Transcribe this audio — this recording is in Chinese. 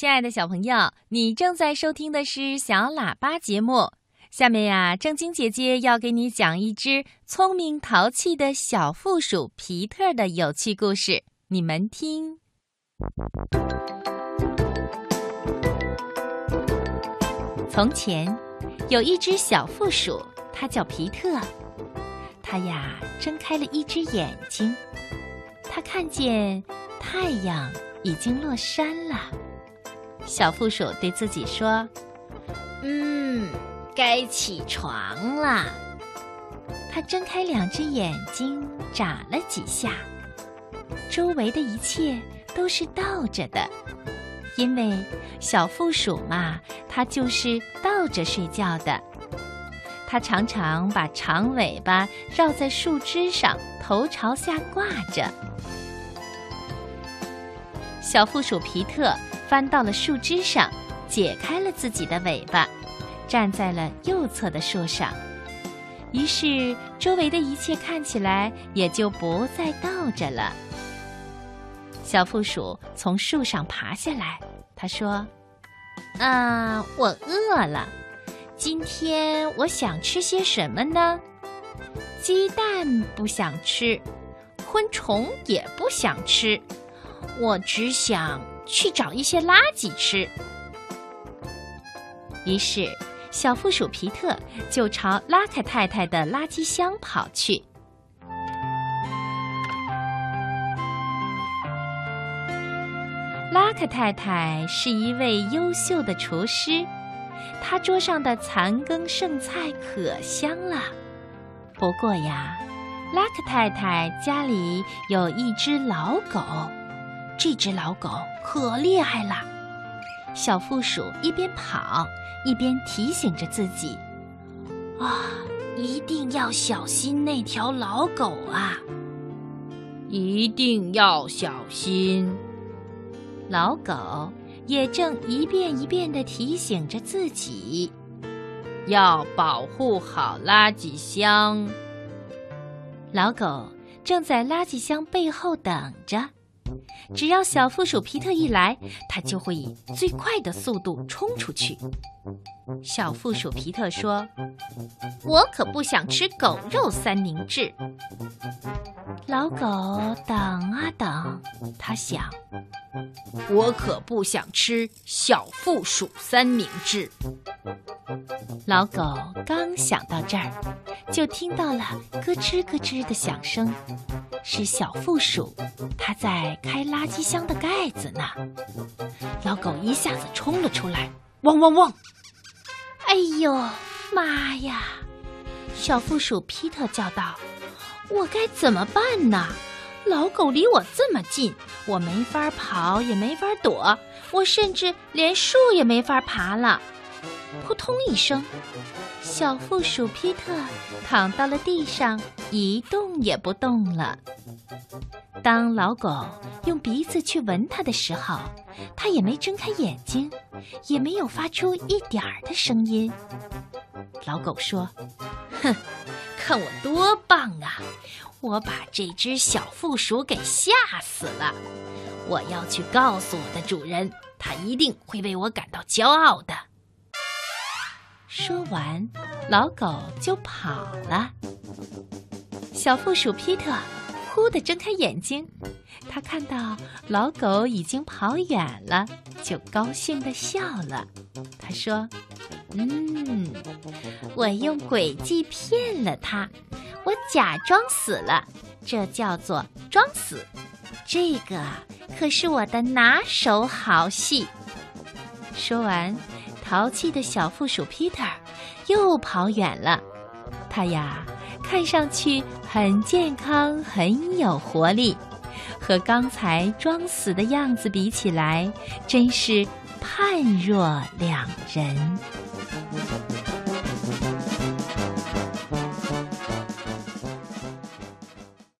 亲爱的小朋友，你正在收听的是小喇叭节目。下面呀，正晶姐姐要给你讲一只聪明淘气的小负鼠皮特的有趣故事，你们听。从前有一只小负鼠，它叫皮特。它呀，睁开了一只眼睛，它看见太阳已经落山了。小负鼠对自己说：“嗯，该起床了。”它睁开两只眼睛，眨了几下，周围的一切都是倒着的，因为小负鼠嘛，它就是倒着睡觉的。它常常把长尾巴绕在树枝上，头朝下挂着。小负鼠皮特翻到了树枝上，解开了自己的尾巴，站在了右侧的树上。于是，周围的一切看起来也就不再倒着了。小负鼠从树上爬下来，他说：“啊，我饿了。”今天我想吃些什么呢？鸡蛋不想吃，昆虫也不想吃，我只想去找一些垃圾吃。于是，小负鼠皮特就朝拉克太太的垃圾箱跑去。拉克太太是一位优秀的厨师。她桌上的残羹剩菜可香了，不过呀，拉克太太家里有一只老狗，这只老狗可厉害了。小负鼠一边跑一边提醒着自己：“啊，一定要小心那条老狗啊！一定要小心，老狗。”也正一遍一遍地提醒着自己，要保护好垃圾箱。老狗正在垃圾箱背后等着，只要小负鼠皮特一来，它就会以最快的速度冲出去。小负鼠皮特说：“我可不想吃狗肉三明治。”老狗等啊等，他想：“我可不想吃小负鼠三明治。”老狗刚想到这儿，就听到了咯吱咯吱的响声，是小负鼠，它在开垃圾箱的盖子呢。老狗一下子冲了出来，汪汪汪！哎呦妈呀！小负鼠皮特叫道。我该怎么办呢？老狗离我这么近，我没法跑，也没法躲，我甚至连树也没法爬了。扑通一声，小负鼠皮特躺到了地上，一动也不动了。当老狗用鼻子去闻它的时候，它也没睁开眼睛，也没有发出一点儿的声音。老狗说：“哼。”看我多棒啊！我把这只小负鼠给吓死了。我要去告诉我的主人，他一定会为我感到骄傲的。说完，老狗就跑了。小负鼠皮特忽地睁开眼睛，他看到老狗已经跑远了，就高兴地笑了。他说。嗯，我用诡计骗了他，我假装死了，这叫做装死。这个可是我的拿手好戏。说完，淘气的小负鼠 Peter 又跑远了。他呀，看上去很健康，很有活力，和刚才装死的样子比起来，真是判若两人。